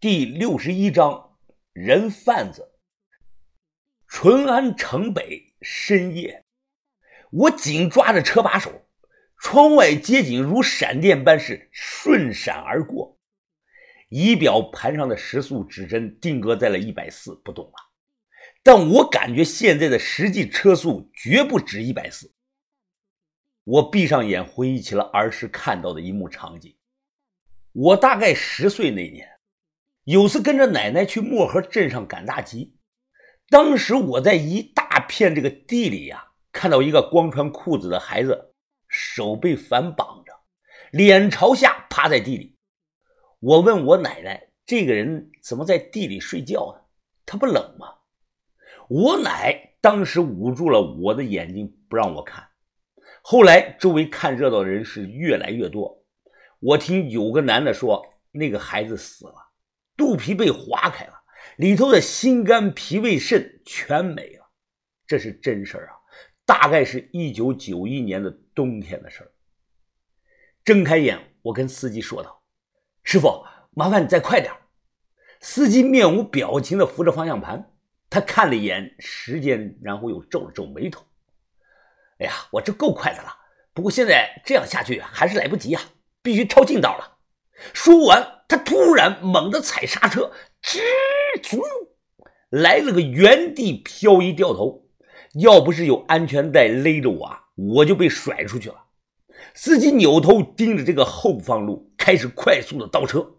第六十一章人贩子。淳安城北深夜，我紧抓着车把手，窗外街景如闪电般是瞬闪而过。仪表盘上的时速指针定格在了一百四不动了，但我感觉现在的实际车速绝不止一百四。我闭上眼，回忆起了儿时看到的一幕场景。我大概十岁那年，有次跟着奶奶去漠河镇上赶大集。当时我在一大片这个地里呀，看到一个光穿裤子的孩子，手被反绑着，脸朝下趴在地里。我问我奶奶：“这个人怎么在地里睡觉呢？他不冷吗？”我奶当时捂住了我的眼睛，不让我看。后来周围看热闹的人是越来越多。我听有个男的说，那个孩子死了，肚皮被划开了。里头的心肝脾胃肾全没了，这是真事儿啊！大概是一九九一年的冬天的事儿。睁开眼，我跟司机说道：“师傅，麻烦你再快点。”司机面无表情地扶着方向盘，他看了一眼时间，然后又皱了皱眉头：“哎呀，我这够快的了，不过现在这样下去还是来不及啊，必须抄近道了。”说完，他突然猛地踩刹车，吱。足来了个原地漂移掉头，要不是有安全带勒着我啊，我就被甩出去了。司机扭头盯着这个后方路，开始快速的倒车。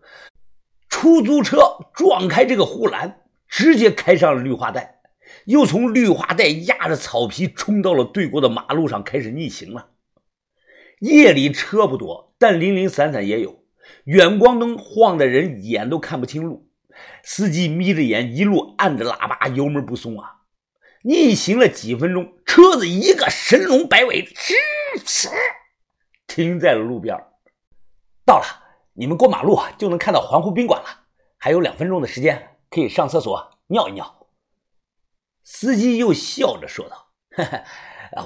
出租车撞开这个护栏，直接开上了绿化带，又从绿化带压着草皮冲到了对过的马路上，开始逆行了。夜里车不多，但零零散散也有，远光灯晃的人眼都看不清路。司机眯着眼，一路按着喇叭，油门不松啊！逆行了几分钟，车子一个神龙摆尾，吱吱，停在了路边。到了，你们过马路就能看到环湖宾馆了。还有两分钟的时间，可以上厕所尿一尿。司机又笑着说道：“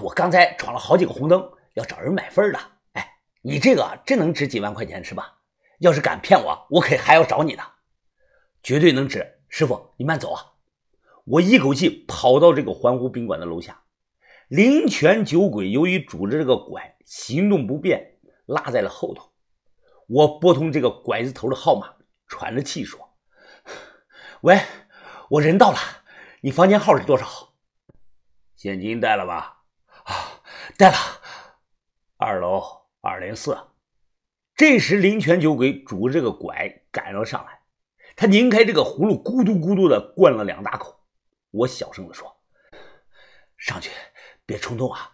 我刚才闯了好几个红灯，要找人买分的。哎，你这个真能值几万块钱是吧？要是敢骗我，我可还要找你呢。”绝对能值，师傅，你慢走啊！我一口气跑到这个环湖宾馆的楼下。灵泉酒鬼由于拄着这个拐，行动不便，拉在了后头。我拨通这个拐子头的号码，喘着气说：“喂，我人到了，你房间号是多少？现金带了吧？啊，带了。二楼二零四。”这时，林泉酒鬼拄着这个拐赶了上来。他拧开这个葫芦，咕嘟咕嘟的灌了两大口。我小声的说：“上去，别冲动啊，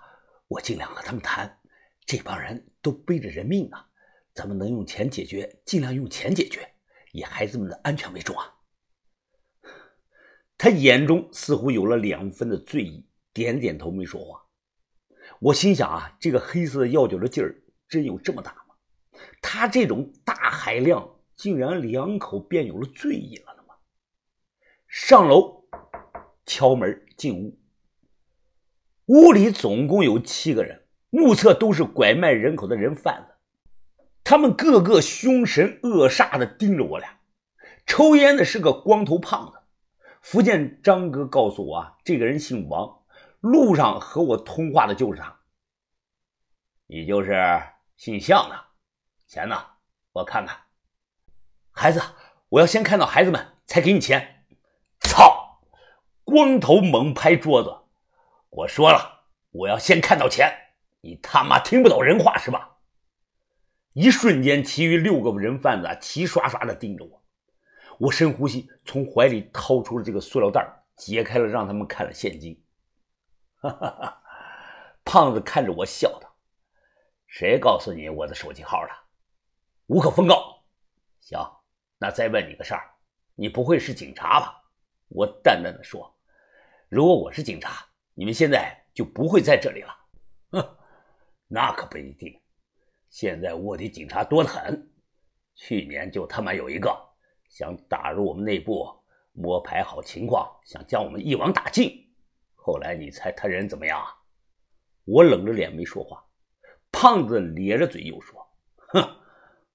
我尽量和他们谈。这帮人都背着人命呢，咱们能用钱解决，尽量用钱解决，以孩子们的安全为重啊。”他眼中似乎有了两分的醉意，点点头，没说话。我心想啊，这个黑色药酒的劲儿真有这么大？他这种大海量。竟然两口便有了醉意了吗？上楼敲门进屋，屋里总共有七个人，目测都是拐卖人口的人贩子。他们个个凶神恶煞的盯着我俩。抽烟的是个光头胖子，福建张哥告诉我啊，这个人姓王，路上和我通话的就是他。你就是姓向的，钱呢？我看看。孩子，我要先看到孩子们才给你钱。操！光头猛拍桌子。我说了，我要先看到钱。你他妈听不懂人话是吧？一瞬间，其余六个人贩子齐刷刷的盯着我。我深呼吸，从怀里掏出了这个塑料袋，解开了，让他们看了现金。哈哈哈！胖子看着我笑道：“谁告诉你我的手机号的？无可奉告。行。那再问你个事儿，你不会是警察吧？我淡淡的说：“如果我是警察，你们现在就不会在这里了。”哼，那可不一定。现在卧底警察多得很，去年就他妈有一个想打入我们内部，摸排好情况，想将我们一网打尽。后来你猜他人怎么样啊？我冷着脸没说话。胖子咧着嘴又说：“哼，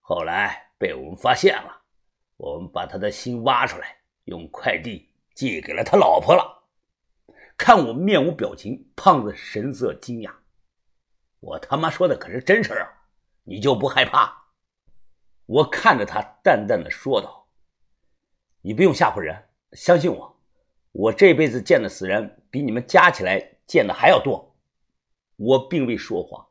后来被我们发现了。”我们把他的心挖出来，用快递寄给了他老婆了。看我面无表情，胖子神色惊讶。我他妈说的可是真事啊！你就不害怕？我看着他，淡淡的说道：“你不用吓唬人，相信我，我这辈子见的死人比你们加起来见的还要多。”我并未说谎，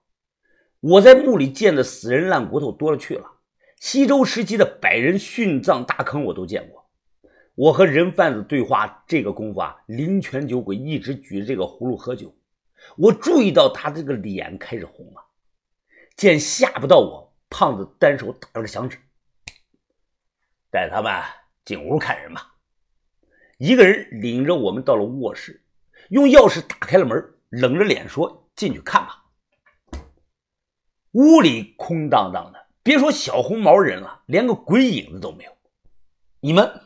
我在墓里见的死人烂骨头多了去了。西周时期的百人殉葬大坑我都见过。我和人贩子对话这个功夫啊，灵泉酒鬼一直举着这个葫芦喝酒。我注意到他这个脸开始红了。见吓不到我，胖子单手打了个响指，带他们进屋看人吧。一个人领着我们到了卧室，用钥匙打开了门，冷着脸说：“进去看吧。”屋里空荡荡的。别说小红毛人了，连个鬼影子都没有。你们，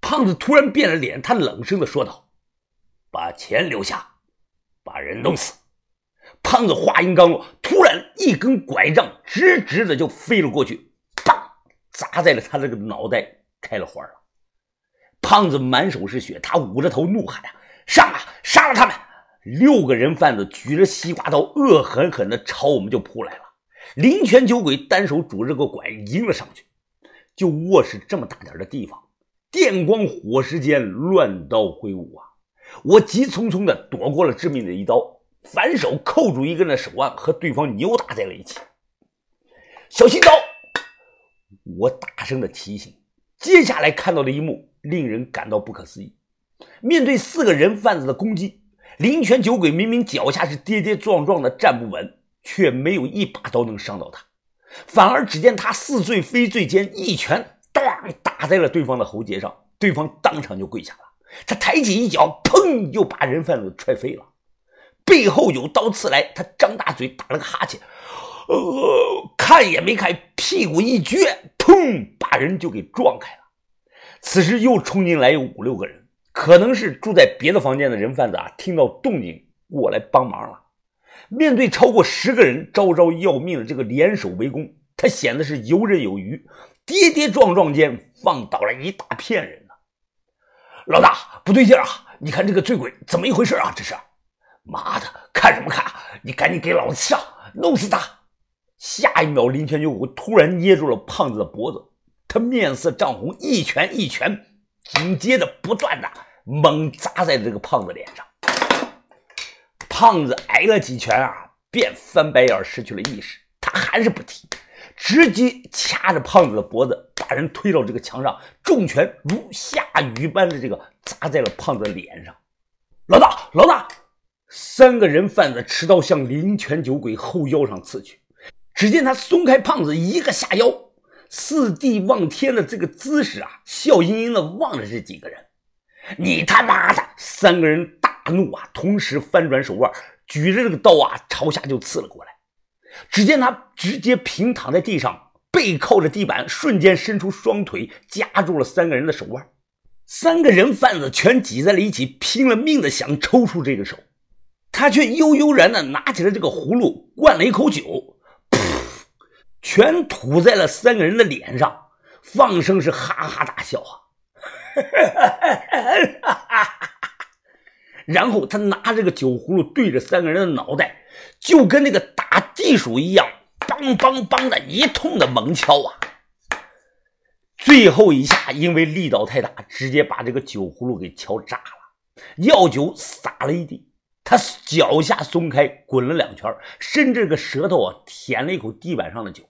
胖子突然变了脸，他冷声的说道：“把钱留下，把人弄死。”胖子话音刚落，突然一根拐杖直直的就飞了过去，砰，砸在了他这个脑袋，开了花了。胖子满手是血，他捂着头怒喊：“啊，上啊，杀了他们！”六个人贩子举着西瓜刀，恶狠狠的朝我们就扑来了。灵泉酒鬼单手拄着个拐迎了上去，就卧室这么大点的地方，电光火石间乱刀挥舞啊！我急匆匆的躲过了致命的一刀，反手扣住一个人的手腕，和对方扭打在了一起。小心刀！我大声的提醒。接下来看到的一幕令人感到不可思议：面对四个人贩子的攻击，灵泉酒鬼明明脚下是跌跌撞撞的站不稳。却没有一把刀能伤到他，反而只见他似醉非醉间，一拳当打在了对方的喉结上，对方当场就跪下了。他抬起一脚，砰，又把人贩子踹飞了。背后有刀刺来，他张大嘴打了个哈欠，呃，看也没看，屁股一撅，砰，把人就给撞开了。此时又冲进来有五六个人，可能是住在别的房间的人贩子啊，听到动静过来帮忙了。面对超过十个人招招要命的这个联手围攻，他显得是游刃有余，跌跌撞撞间放倒了一大片人呢。老大，不对劲啊！你看这个醉鬼怎么一回事啊？这是，妈的，看什么看？你赶紧给老子上，弄死他！下一秒，林泉就突然捏住了胖子的脖子，他面色涨红，一拳一拳紧接着不断的猛砸在这个胖子脸上。胖子挨了几拳啊，便翻白眼，失去了意识。他还是不提，直接掐着胖子的脖子，把人推到这个墙上，重拳如下雨般的这个砸在了胖子脸上。老大，老大！三个人贩子持刀向灵泉酒鬼后腰上刺去。只见他松开胖子，一个下腰，四地望天的这个姿势啊，笑盈盈的望着这几个人。你他妈的！三个人。大怒啊！同时翻转手腕，举着这个刀啊，朝下就刺了过来。只见他直接平躺在地上，背靠着地板，瞬间伸出双腿夹住了三个人的手腕。三个人贩子全挤在了一起，拼了命的想抽出这个手，他却悠悠然的拿起了这个葫芦，灌了一口酒，噗，全吐在了三个人的脸上，放声是哈哈大笑啊！哈哈哈！然后他拿这个酒葫芦对着三个人的脑袋，就跟那个打地鼠一样，梆梆梆的一通的猛敲啊！最后一下因为力道太大，直接把这个酒葫芦给敲炸了，药酒洒了一地。他脚下松开，滚了两圈，伸着个舌头啊，舔了一口地板上的酒。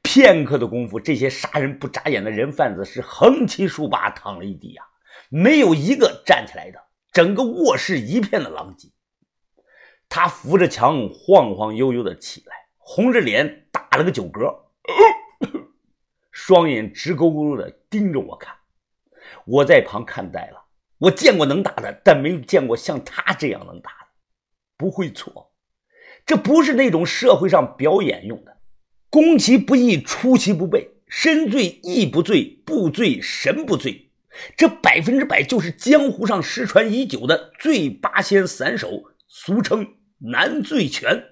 片刻的功夫，这些杀人不眨眼的人贩子是横七竖八躺了一地呀，没有一个站起来的。整个卧室一片的狼藉，他扶着墙晃晃悠悠的起来，红着脸打了个酒嗝，双眼直勾勾的盯着我看。我在旁看呆了。我见过能打的，但没见过像他这样能打的。不会错，这不是那种社会上表演用的。攻其不意，出其不备，身醉意不醉，不醉神不醉。这百分之百就是江湖上失传已久的醉八仙散手，俗称南醉拳。